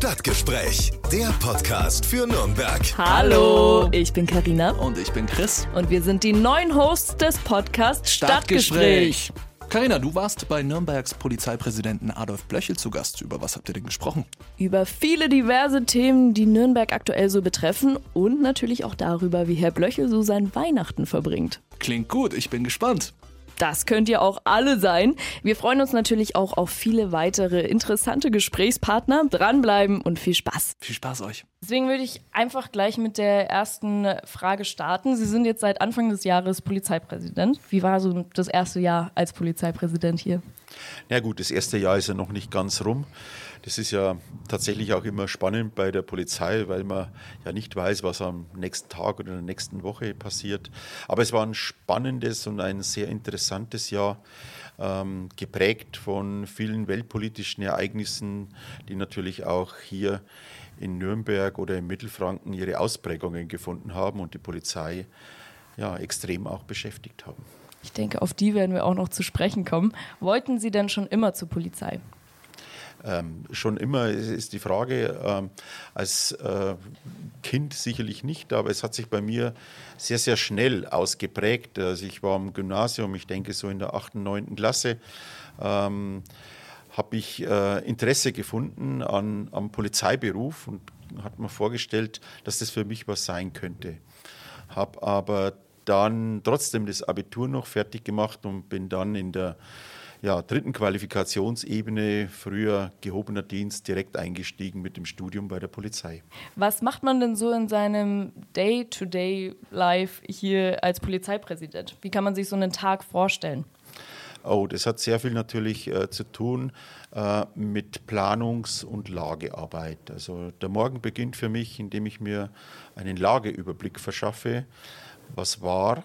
Stadtgespräch, der Podcast für Nürnberg. Hallo, ich bin Karina Und ich bin Chris. und wir sind die neuen Hosts des Podcasts Stadtgespräch. Karina, du warst bei Nürnbergs Polizeipräsidenten Adolf Blöchel zu Gast. Über was habt ihr denn gesprochen? Über viele diverse Themen, die Nürnberg aktuell so betreffen und natürlich auch darüber, wie Herr Blöchel so sein Weihnachten verbringt. Klingt gut, ich bin gespannt. Das könnt ihr auch alle sein. Wir freuen uns natürlich auch auf viele weitere interessante Gesprächspartner. Dranbleiben und viel Spaß. Viel Spaß euch. Deswegen würde ich einfach gleich mit der ersten Frage starten. Sie sind jetzt seit Anfang des Jahres Polizeipräsident. Wie war so das erste Jahr als Polizeipräsident hier? Ja gut, das erste Jahr ist ja noch nicht ganz rum. Das ist ja tatsächlich auch immer spannend bei der Polizei, weil man ja nicht weiß, was am nächsten Tag oder in der nächsten Woche passiert. Aber es war ein spannendes und ein sehr interessantes Jahr, ähm, geprägt von vielen weltpolitischen Ereignissen, die natürlich auch hier in Nürnberg oder in Mittelfranken ihre Ausprägungen gefunden haben und die Polizei ja extrem auch beschäftigt haben. Ich denke, auf die werden wir auch noch zu sprechen kommen. Wollten Sie denn schon immer zur Polizei? Ähm, schon immer ist die Frage, ähm, als äh, Kind sicherlich nicht, aber es hat sich bei mir sehr, sehr schnell ausgeprägt. Also ich war im Gymnasium, ich denke so in der 8., 9. Klasse, ähm, habe ich äh, Interesse gefunden an, am Polizeiberuf und hat mir vorgestellt, dass das für mich was sein könnte. Habe aber dann trotzdem das Abitur noch fertig gemacht und bin dann in der ja, dritten Qualifikationsebene, früher gehobener Dienst, direkt eingestiegen mit dem Studium bei der Polizei. Was macht man denn so in seinem Day-to-Day-Life hier als Polizeipräsident? Wie kann man sich so einen Tag vorstellen? Oh, das hat sehr viel natürlich äh, zu tun äh, mit Planungs- und Lagearbeit. Also der Morgen beginnt für mich, indem ich mir einen Lageüberblick verschaffe. Was war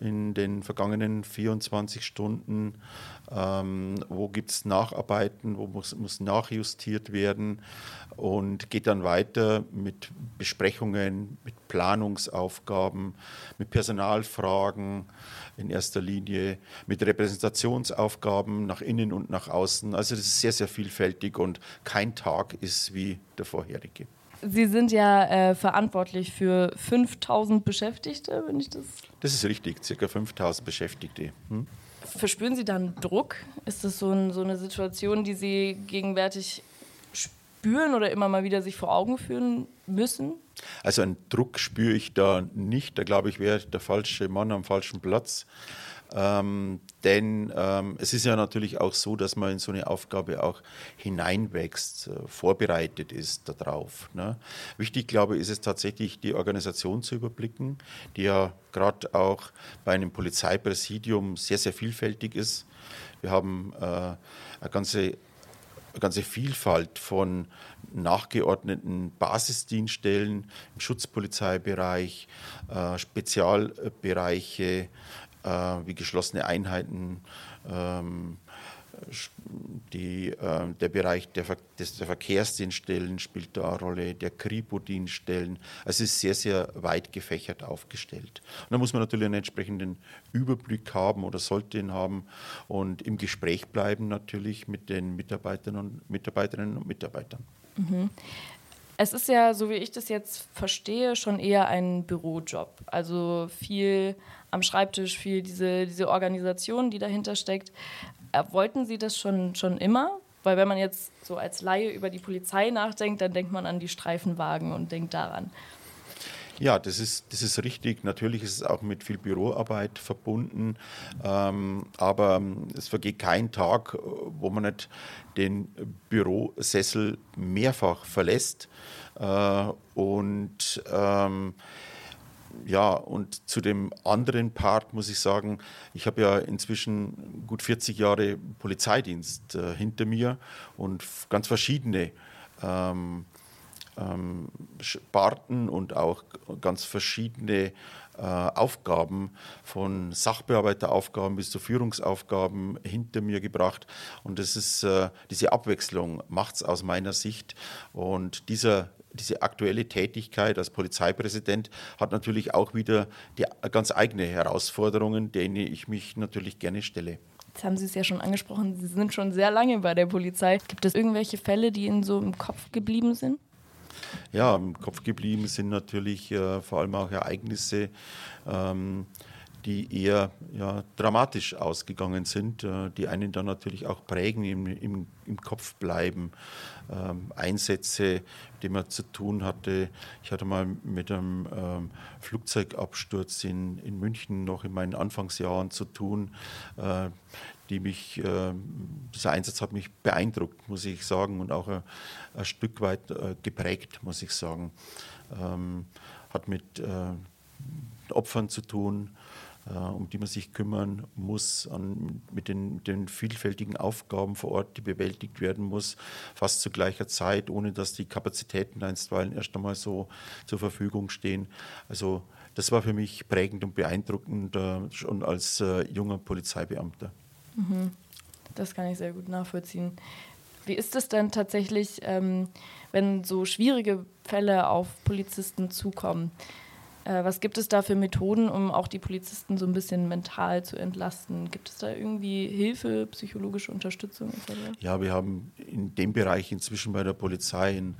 in den vergangenen 24 Stunden? Ähm, wo gibt es Nacharbeiten? Wo muss, muss nachjustiert werden? Und geht dann weiter mit Besprechungen, mit Planungsaufgaben, mit Personalfragen in erster Linie, mit Repräsentationsaufgaben nach innen und nach außen. Also das ist sehr, sehr vielfältig und kein Tag ist wie der vorherige. Sie sind ja äh, verantwortlich für 5000 Beschäftigte, wenn ich das. Das ist richtig, circa 5000 Beschäftigte. Hm? Verspüren Sie dann Druck? Ist das so, ein, so eine Situation, die Sie gegenwärtig spüren oder immer mal wieder sich vor Augen führen müssen? Also einen Druck spüre ich da nicht. Da glaube ich, wäre der falsche Mann am falschen Platz. Ähm, denn ähm, es ist ja natürlich auch so, dass man in so eine Aufgabe auch hineinwächst, äh, vorbereitet ist darauf. Ne? Wichtig, glaube ich, ist es tatsächlich, die Organisation zu überblicken, die ja gerade auch bei einem Polizeipräsidium sehr, sehr vielfältig ist. Wir haben äh, eine ganze eine ganze Vielfalt von nachgeordneten Basisdienststellen im Schutzpolizeibereich, äh, Spezialbereiche, äh, wie geschlossene Einheiten, ähm, die, äh, der Bereich der, Ver des, der Verkehrsdienststellen spielt da eine Rolle, der Kripo-Dienststellen. Also es ist sehr, sehr weit gefächert aufgestellt. Und da muss man natürlich einen entsprechenden Überblick haben oder sollte ihn haben und im Gespräch bleiben natürlich mit den Mitarbeitern und Mitarbeiterinnen und Mitarbeitern. Mhm. Es ist ja, so wie ich das jetzt verstehe, schon eher ein Bürojob. Also viel am Schreibtisch, viel diese, diese Organisation, die dahinter steckt. Äh, wollten Sie das schon, schon immer? Weil wenn man jetzt so als Laie über die Polizei nachdenkt, dann denkt man an die Streifenwagen und denkt daran. Ja, das ist, das ist richtig. Natürlich ist es auch mit viel Büroarbeit verbunden. Ähm, aber es vergeht kein Tag, wo man nicht den Bürosessel mehrfach verlässt. Äh, und ähm, ja, und zu dem anderen Part muss ich sagen, ich habe ja inzwischen gut 40 Jahre Polizeidienst äh, hinter mir und ganz verschiedene ähm, ähm, Sparten und auch ganz verschiedene äh, Aufgaben von Sachbearbeiteraufgaben bis zu Führungsaufgaben hinter mir gebracht. Und das ist äh, diese Abwechslung macht es aus meiner Sicht. Und dieser diese aktuelle Tätigkeit als Polizeipräsident hat natürlich auch wieder die ganz eigene Herausforderungen, denen ich mich natürlich gerne stelle. Jetzt haben Sie es ja schon angesprochen, Sie sind schon sehr lange bei der Polizei. Gibt es irgendwelche Fälle, die Ihnen so im Kopf geblieben sind? Ja, im Kopf geblieben sind natürlich äh, vor allem auch Ereignisse, ähm, die eher ja, dramatisch ausgegangen sind, äh, die einen dann natürlich auch prägen, im, im, im Kopf bleiben. Ähm, Einsätze, denen man zu tun hatte. Ich hatte mal mit einem ähm, Flugzeugabsturz in, in München noch in meinen Anfangsjahren zu tun, äh, die mich, äh, dieser Einsatz hat mich beeindruckt, muss ich sagen, und auch ein, ein Stück weit äh, geprägt, muss ich sagen. Ähm, hat mit äh, Opfern zu tun, äh, um die man sich kümmern muss, an, mit den, den, vielfältigen Aufgaben vor Ort, die bewältigt werden muss, fast zu gleicher Zeit, ohne dass die Kapazitäten einstweilen erst einmal so zur Verfügung stehen. Also das war für mich prägend und beeindruckend, äh, schon als äh, junger Polizeibeamter. Mhm. Das kann ich sehr gut nachvollziehen. Wie ist es denn tatsächlich, ähm, wenn so schwierige Fälle auf Polizisten zukommen? Äh, was gibt es da für Methoden, um auch die Polizisten so ein bisschen mental zu entlasten? Gibt es da irgendwie Hilfe, psychologische Unterstützung? Ja, wir haben in dem Bereich inzwischen bei der Polizei ein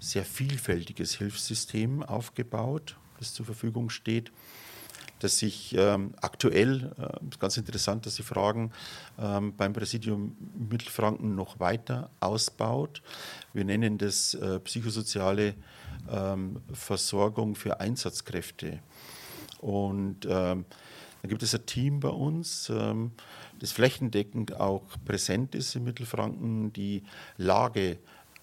sehr vielfältiges Hilfssystem aufgebaut, das zur Verfügung steht das sich ähm, aktuell, äh, ganz interessant, dass Sie fragen, ähm, beim Präsidium Mittelfranken noch weiter ausbaut. Wir nennen das äh, psychosoziale ähm, Versorgung für Einsatzkräfte. Und ähm, dann gibt es ein Team bei uns, ähm, das flächendeckend auch präsent ist in Mittelfranken, die Lage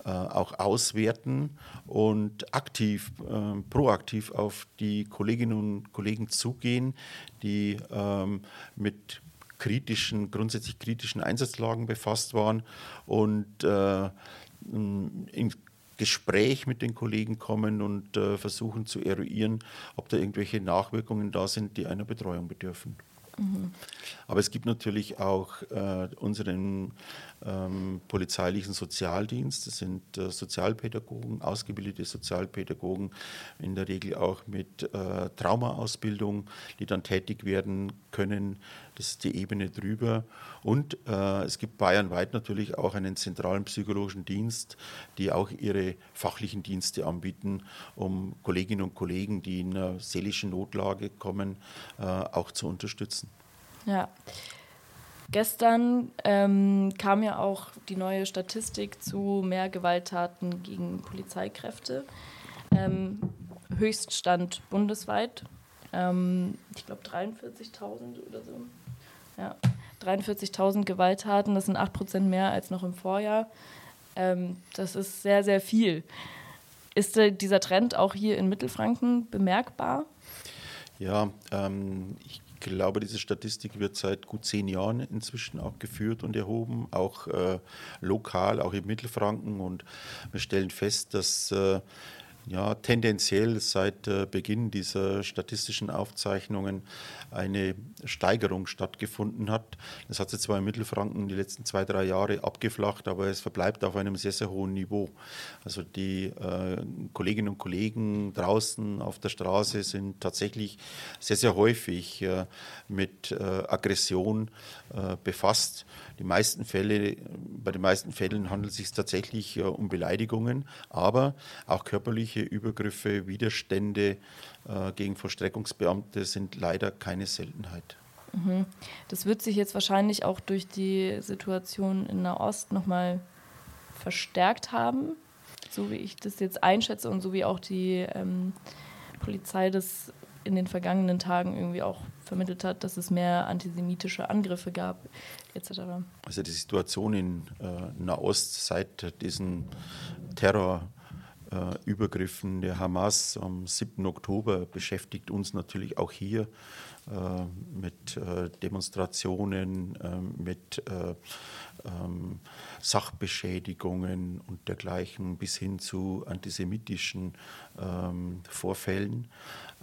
auch auswerten und aktiv, äh, proaktiv auf die Kolleginnen und Kollegen zugehen, die ähm, mit kritischen, grundsätzlich kritischen Einsatzlagen befasst waren und äh, in Gespräch mit den Kollegen kommen und äh, versuchen zu eruieren, ob da irgendwelche Nachwirkungen da sind, die einer Betreuung bedürfen. Aber es gibt natürlich auch äh, unseren ähm, polizeilichen Sozialdienst. Das sind äh, Sozialpädagogen, ausgebildete Sozialpädagogen, in der Regel auch mit äh, Traumaausbildung, die dann tätig werden können. Das ist die Ebene drüber. Und äh, es gibt bayernweit natürlich auch einen zentralen psychologischen Dienst, die auch ihre fachlichen Dienste anbieten, um Kolleginnen und Kollegen, die in einer seelischen Notlage kommen, äh, auch zu unterstützen. Ja. Gestern ähm, kam ja auch die neue Statistik zu mehr Gewalttaten gegen Polizeikräfte. Ähm, Höchststand bundesweit. Ähm, ich glaube 43.000 oder so. Ja, 43.000 Gewalttaten, das sind 8% mehr als noch im Vorjahr. Ähm, das ist sehr, sehr viel. Ist äh, dieser Trend auch hier in Mittelfranken bemerkbar? Ja, ähm, ich glaube, diese Statistik wird seit gut zehn Jahren inzwischen auch geführt und erhoben, auch äh, lokal, auch in Mittelfranken. Und wir stellen fest, dass äh, ja, tendenziell seit äh, Beginn dieser statistischen Aufzeichnungen eine Steigerung stattgefunden hat. Das hat sich zwar in Mittelfranken die letzten zwei, drei Jahre abgeflacht, aber es verbleibt auf einem sehr, sehr hohen Niveau. Also die äh, Kolleginnen und Kollegen draußen auf der Straße sind tatsächlich sehr, sehr häufig äh, mit äh, Aggression äh, befasst. Die meisten Fälle, bei den meisten Fällen handelt es sich tatsächlich um Beleidigungen, aber auch körperliche Übergriffe, Widerstände äh, gegen Vollstreckungsbeamte sind leider keine Seltenheit. Mhm. Das wird sich jetzt wahrscheinlich auch durch die Situation in Nahost nochmal verstärkt haben, so wie ich das jetzt einschätze und so wie auch die ähm, Polizei das in den vergangenen Tagen irgendwie auch vermittelt hat, dass es mehr antisemitische Angriffe gab, etc. Also die Situation in äh, Nahost seit diesen Terrorübergriffen äh, der Hamas am 7. Oktober beschäftigt uns natürlich auch hier äh, mit äh, Demonstrationen, äh, mit äh, ähm, Sachbeschädigungen und dergleichen bis hin zu antisemitischen ähm, Vorfällen.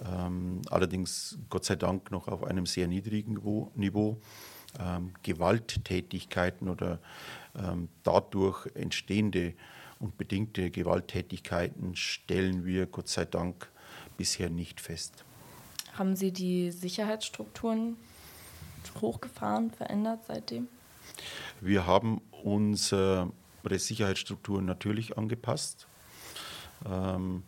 Ähm, allerdings Gott sei Dank noch auf einem sehr niedrigen Niveau. Gewalttätigkeiten oder dadurch entstehende und bedingte Gewalttätigkeiten stellen wir Gott sei Dank bisher nicht fest. Haben Sie die Sicherheitsstrukturen hochgefahren, verändert seitdem? Wir haben unsere Sicherheitsstrukturen natürlich angepasst. Ähm,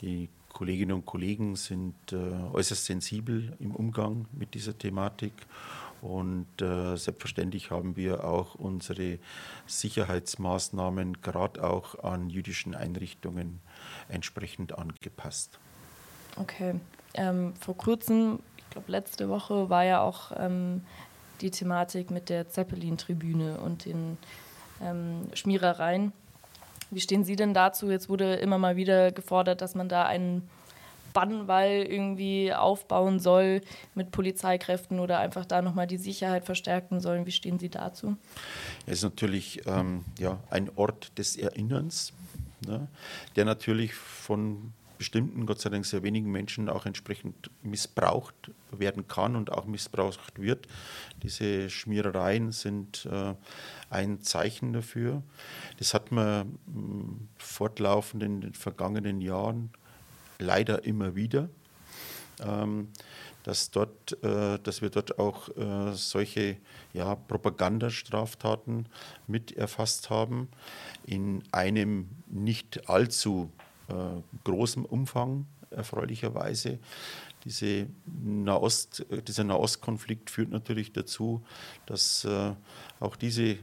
die Kolleginnen und Kollegen sind äh, äußerst sensibel im Umgang mit dieser Thematik und äh, selbstverständlich haben wir auch unsere Sicherheitsmaßnahmen gerade auch an jüdischen Einrichtungen entsprechend angepasst. Okay. Ähm, vor kurzem, ich glaube letzte Woche, war ja auch ähm, die Thematik mit der Zeppelin-Tribüne und den ähm, Schmierereien. Wie stehen Sie denn dazu? Jetzt wurde immer mal wieder gefordert, dass man da einen Bannwall irgendwie aufbauen soll mit Polizeikräften oder einfach da nochmal die Sicherheit verstärken sollen. Wie stehen Sie dazu? Es ist natürlich ähm, ja, ein Ort des Erinnerns, ne, der natürlich von bestimmten, Gott sei Dank sehr wenigen Menschen auch entsprechend missbraucht werden kann und auch missbraucht wird. Diese Schmierereien sind äh, ein Zeichen dafür. Das hat man mh, hm, fortlaufend in den vergangenen Jahren leider immer wieder, ähm, dass, dort, äh, dass wir dort auch äh, solche ja, Propagandastraftaten mit erfasst haben, in einem nicht allzu äh, großen Umfang, erfreulicherweise. Diese Nahost, dieser Nahostkonflikt führt natürlich dazu, dass äh, auch diese äh,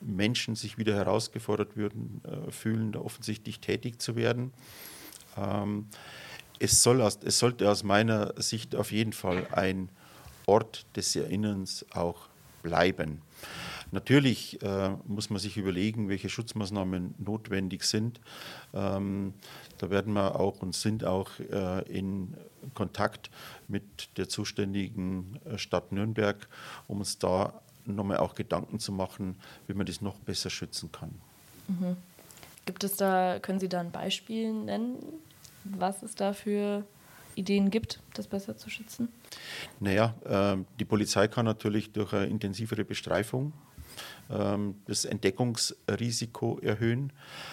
Menschen sich wieder herausgefordert würden, äh, fühlen, da offensichtlich tätig zu werden. Ähm, es, soll aus, es sollte aus meiner Sicht auf jeden Fall ein Ort des Erinnerns auch bleiben. Natürlich äh, muss man sich überlegen, welche Schutzmaßnahmen notwendig sind. Ähm, da werden wir auch und sind auch äh, in Kontakt mit der zuständigen äh, Stadt Nürnberg, um uns da nochmal auch Gedanken zu machen, wie man das noch besser schützen kann. Mhm. Gibt es da, können Sie da ein Beispiel nennen, was es da für Ideen gibt, das besser zu schützen? Naja, äh, die Polizei kann natürlich durch eine intensivere Bestreifung ähm, das Entdeckungsrisiko erhöhen.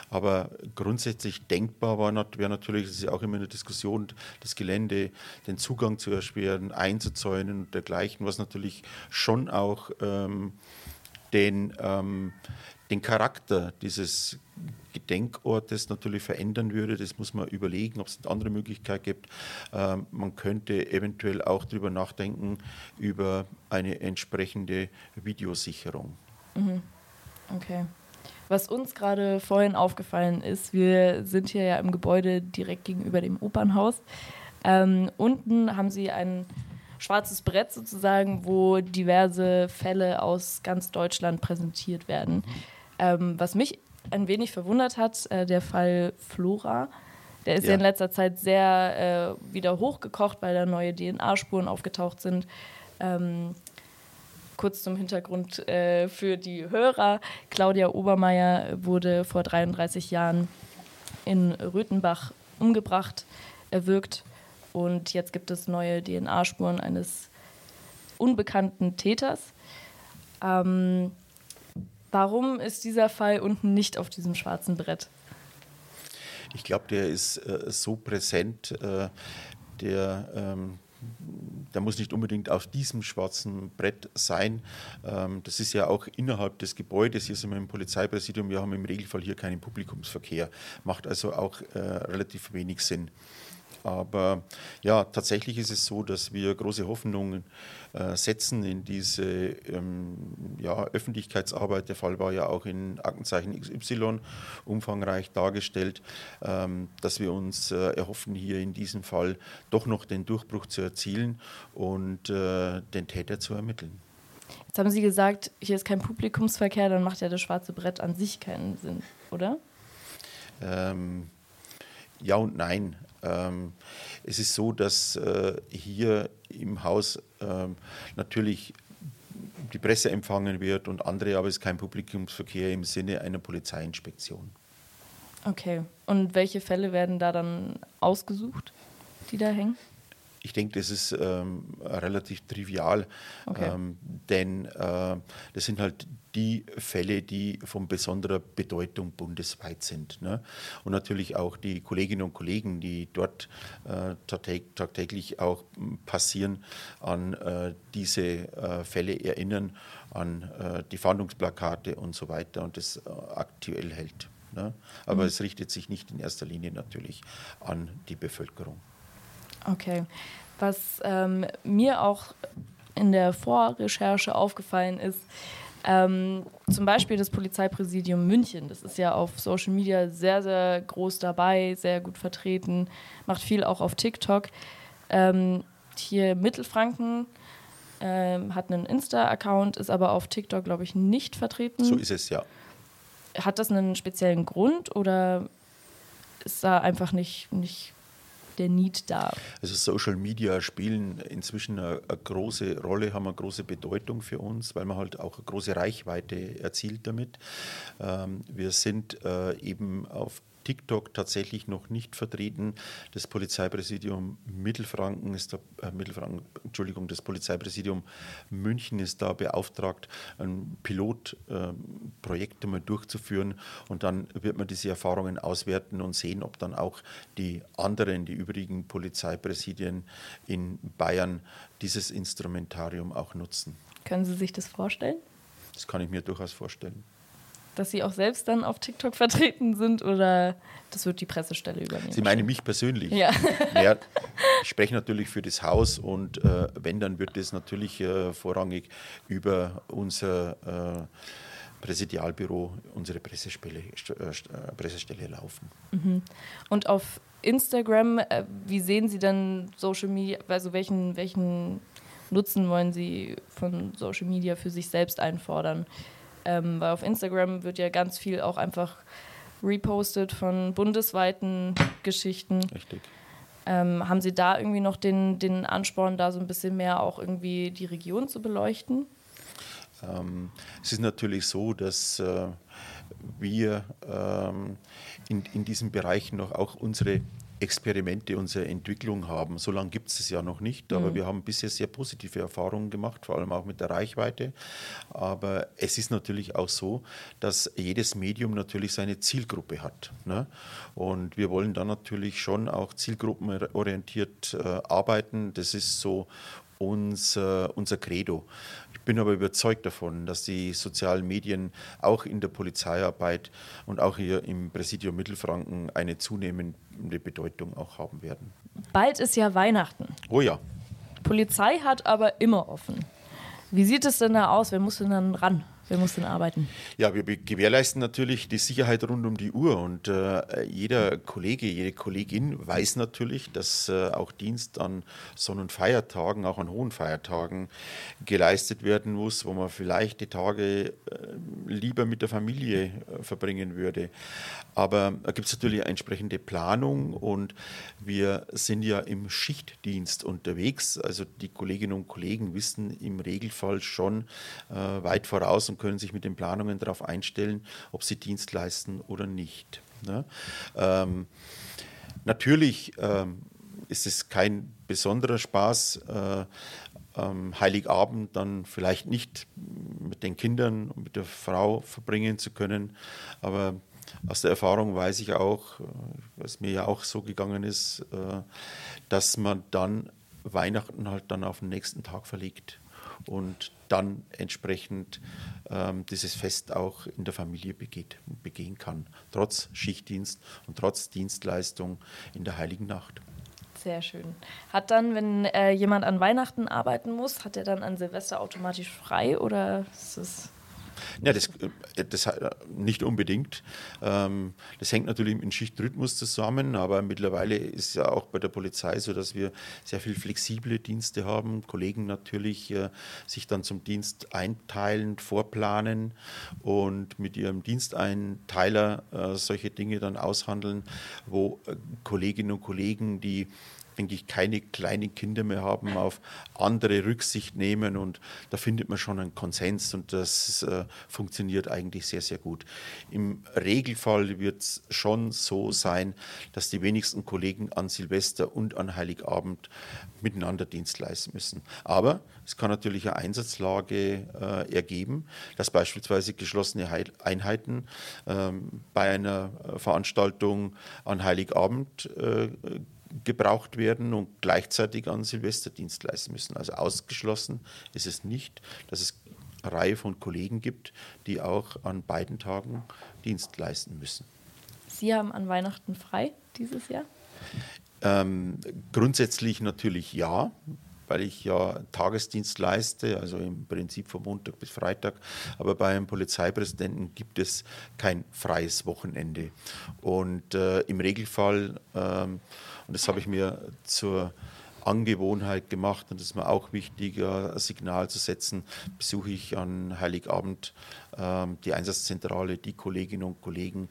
Aber grundsätzlich denkbar wäre natürlich, das ist ja auch immer eine Diskussion, das Gelände, den Zugang zu erschweren, einzuzäunen und dergleichen, was natürlich schon auch ähm, den, ähm, den Charakter dieses Gedenkortes natürlich verändern würde. Das muss man überlegen, ob es eine andere Möglichkeit gibt. Ähm, man könnte eventuell auch darüber nachdenken, über eine entsprechende Videosicherung. Mhm. Okay. Was uns gerade vorhin aufgefallen ist, wir sind hier ja im Gebäude direkt gegenüber dem Opernhaus. Ähm, unten haben sie ein schwarzes Brett sozusagen, wo diverse Fälle aus ganz Deutschland präsentiert werden. Ähm, was mich ein wenig verwundert hat, äh, der Fall Flora. Der ist ja, ja in letzter Zeit sehr äh, wieder hochgekocht, weil da neue DNA-Spuren aufgetaucht sind. Ähm, kurz zum Hintergrund äh, für die Hörer. Claudia Obermeier wurde vor 33 Jahren in Röthenbach umgebracht, erwürgt. Und jetzt gibt es neue DNA-Spuren eines unbekannten Täters. Ähm, warum ist dieser Fall unten nicht auf diesem schwarzen Brett? Ich glaube, der ist äh, so präsent, äh, der ähm, der muss nicht unbedingt auf diesem schwarzen Brett sein. Ähm, das ist ja auch innerhalb des Gebäudes. Hier sind wir im Polizeipräsidium. Wir haben im Regelfall hier keinen Publikumsverkehr. Macht also auch äh, relativ wenig Sinn. Aber ja, tatsächlich ist es so, dass wir große Hoffnungen äh, setzen in diese ähm, ja, Öffentlichkeitsarbeit. Der Fall war ja auch in Aktenzeichen XY umfangreich dargestellt, ähm, dass wir uns äh, erhoffen, hier in diesem Fall doch noch den Durchbruch zu erzielen und äh, den Täter zu ermitteln. Jetzt haben Sie gesagt, hier ist kein Publikumsverkehr, dann macht ja das schwarze Brett an sich keinen Sinn, oder? Ähm, ja und nein. Ähm, es ist so, dass äh, hier im Haus äh, natürlich die Presse empfangen wird und andere, aber es ist kein Publikumsverkehr im Sinne einer Polizeiinspektion. Okay. Und welche Fälle werden da dann ausgesucht, die da hängen? Ich denke, das ist ähm, relativ trivial, okay. ähm, denn äh, das sind halt die Fälle, die von besonderer Bedeutung bundesweit sind. Ne? Und natürlich auch die Kolleginnen und Kollegen, die dort äh, tagtäglich auch passieren, an äh, diese äh, Fälle erinnern, an äh, die Fahndungsplakate und so weiter und das äh, aktuell hält. Ne? Aber mhm. es richtet sich nicht in erster Linie natürlich an die Bevölkerung. Okay. Was ähm, mir auch in der Vorrecherche aufgefallen ist, ähm, zum Beispiel das Polizeipräsidium München, das ist ja auf Social Media sehr, sehr groß dabei, sehr gut vertreten, macht viel auch auf TikTok. Ähm, hier Mittelfranken ähm, hat einen Insta-Account, ist aber auf TikTok, glaube ich, nicht vertreten. So ist es, ja. Hat das einen speziellen Grund oder ist da einfach nicht, nicht der Need da? Also Social Media spielen inzwischen eine, eine, große Rolle, haben eine große Bedeutung für uns, weil man halt auch eine große Reichweite erzielt damit. Ähm, wir sind äh, eben auf TikTok tatsächlich noch nicht vertreten. Das Polizeipräsidium Mittelfranken ist da, äh, Mittelfranken, Entschuldigung, das Polizeipräsidium München ist da beauftragt, ein Pilotprojekt äh, einmal durchzuführen und dann wird man diese Erfahrungen auswerten und sehen, ob dann auch die anderen, die übrigen Polizeipräsidien in Bayern dieses Instrumentarium auch nutzen. Können Sie sich das vorstellen? Das kann ich mir durchaus vorstellen dass Sie auch selbst dann auf TikTok vertreten sind oder das wird die Pressestelle übernehmen? Sie meinen mich persönlich? Ja. ja ich spreche natürlich für das Haus und äh, wenn, dann wird es natürlich äh, vorrangig über unser äh, Präsidialbüro, unsere Pressestelle, äh, äh, Pressestelle laufen. Mhm. Und auf Instagram, äh, wie sehen Sie dann Social Media, also welchen, welchen Nutzen wollen Sie von Social Media für sich selbst einfordern? Ähm, weil auf Instagram wird ja ganz viel auch einfach repostet von bundesweiten Geschichten. Richtig. Ähm, haben Sie da irgendwie noch den, den Ansporn, da so ein bisschen mehr auch irgendwie die Region zu beleuchten? Ähm, es ist natürlich so, dass äh, wir ähm, in, in diesem Bereich noch auch unsere Experimente unsere Entwicklung haben. So lange gibt es es ja noch nicht, aber mhm. wir haben bisher sehr positive Erfahrungen gemacht, vor allem auch mit der Reichweite. Aber es ist natürlich auch so, dass jedes Medium natürlich seine Zielgruppe hat. Ne? Und wir wollen dann natürlich schon auch zielgruppenorientiert äh, arbeiten. Das ist so unser, unser Credo. Ich bin aber überzeugt davon, dass die sozialen Medien auch in der Polizeiarbeit und auch hier im Präsidium Mittelfranken eine zunehmende Bedeutung auch haben werden. Bald ist ja Weihnachten. Oh ja. Polizei hat aber immer offen. Wie sieht es denn da aus? Wer muss denn dann ran? Wer muss denn arbeiten? Ja, wir gewährleisten natürlich die Sicherheit rund um die Uhr und äh, jeder Kollege, jede Kollegin weiß natürlich, dass äh, auch Dienst an Sonn- und Feiertagen, auch an hohen Feiertagen geleistet werden muss, wo man vielleicht die Tage äh, lieber mit der Familie äh, verbringen würde. Aber da gibt es natürlich eine entsprechende Planung und wir sind ja im Schichtdienst unterwegs. Also die Kolleginnen und Kollegen wissen im Regelfall schon äh, weit voraus und können sich mit den Planungen darauf einstellen, ob sie Dienst leisten oder nicht. Ne? Ähm, natürlich ähm, ist es kein besonderer Spaß, äh, ähm, Heiligabend dann vielleicht nicht mit den Kindern und mit der Frau verbringen zu können, aber aus der Erfahrung weiß ich auch, äh, was mir ja auch so gegangen ist, äh, dass man dann Weihnachten halt dann auf den nächsten Tag verlegt und dann entsprechend ähm, dieses Fest auch in der Familie begeht, begehen kann, trotz Schichtdienst und trotz Dienstleistung in der Heiligen Nacht. Sehr schön. Hat dann, wenn äh, jemand an Weihnachten arbeiten muss, hat er dann an Silvester automatisch frei oder ist es ja, das, äh, das äh, nicht unbedingt. Ähm, das hängt natürlich dem Schichtrhythmus zusammen, aber mittlerweile ist ja auch bei der Polizei so, dass wir sehr viel flexible Dienste haben. Kollegen natürlich äh, sich dann zum Dienst einteilen, vorplanen und mit ihrem Diensteinteiler solche Dinge dann aushandeln, wo Kolleginnen und Kollegen, die eigentlich keine kleinen Kinder mehr haben, auf andere Rücksicht nehmen und da findet man schon einen Konsens und das äh, funktioniert eigentlich sehr, sehr gut. Im Regelfall wird es schon so sein, dass die wenigsten Kollegen an Silvester und an Heiligabend miteinander Dienst leisten müssen. Aber es kann natürlich eine Einsatzlage äh, ergeben, dass beispielsweise geschlossene Heil Einheiten ähm, bei einer Veranstaltung an Heiligabend äh, gebraucht werden und gleichzeitig an Silvesterdienst leisten müssen. Also ausgeschlossen ist es nicht, dass es eine Reihe von Kollegen gibt, die auch an beiden Tagen Dienst leisten müssen. Sie haben an Weihnachten frei dieses Jahr? Ähm, grundsätzlich natürlich ja, weil ich ja Tagesdienst leiste, also im Prinzip von Montag bis Freitag. Aber bei einem Polizeipräsidenten gibt es kein freies Wochenende. Und äh, im Regelfall, ähm, und das habe ich mir zur Angewohnheit gemacht und das ist mir auch wichtig, ein Signal zu setzen, besuche ich an Heiligabend äh, die Einsatzzentrale, die Kolleginnen und Kollegen,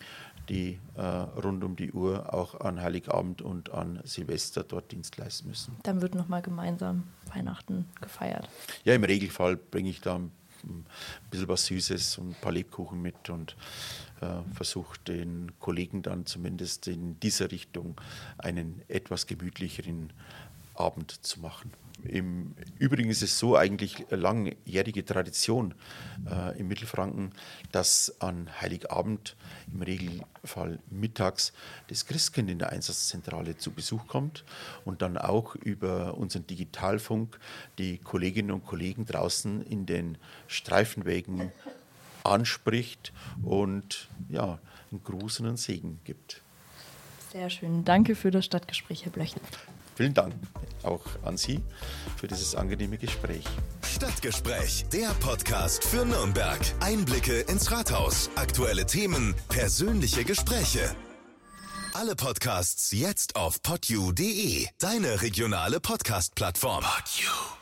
die äh, rund um die Uhr auch an Heiligabend und an Silvester dort Dienst leisten müssen. Dann wird nochmal gemeinsam Weihnachten gefeiert. Ja, im Regelfall bringe ich da ein bisschen was Süßes und ein paar Lebkuchen mit und äh, versuche den Kollegen dann zumindest in dieser Richtung einen etwas gemütlicheren Abend zu machen. Im Übrigen ist es so eigentlich langjährige Tradition äh, im Mittelfranken, dass an Heiligabend im Regelfall mittags das Christkind in der Einsatzzentrale zu Besuch kommt und dann auch über unseren Digitalfunk die Kolleginnen und Kollegen draußen in den Streifenwägen anspricht und ja, einen Gruß und einen Segen gibt. Sehr schön. Danke für das Stadtgespräch, Herr Blöchel. Vielen Dank auch an Sie für dieses angenehme Gespräch. Stadtgespräch, der Podcast für Nürnberg. Einblicke ins Rathaus, aktuelle Themen, persönliche Gespräche. Alle Podcasts jetzt auf podyou.de, deine regionale Podcast-Plattform. Podyou.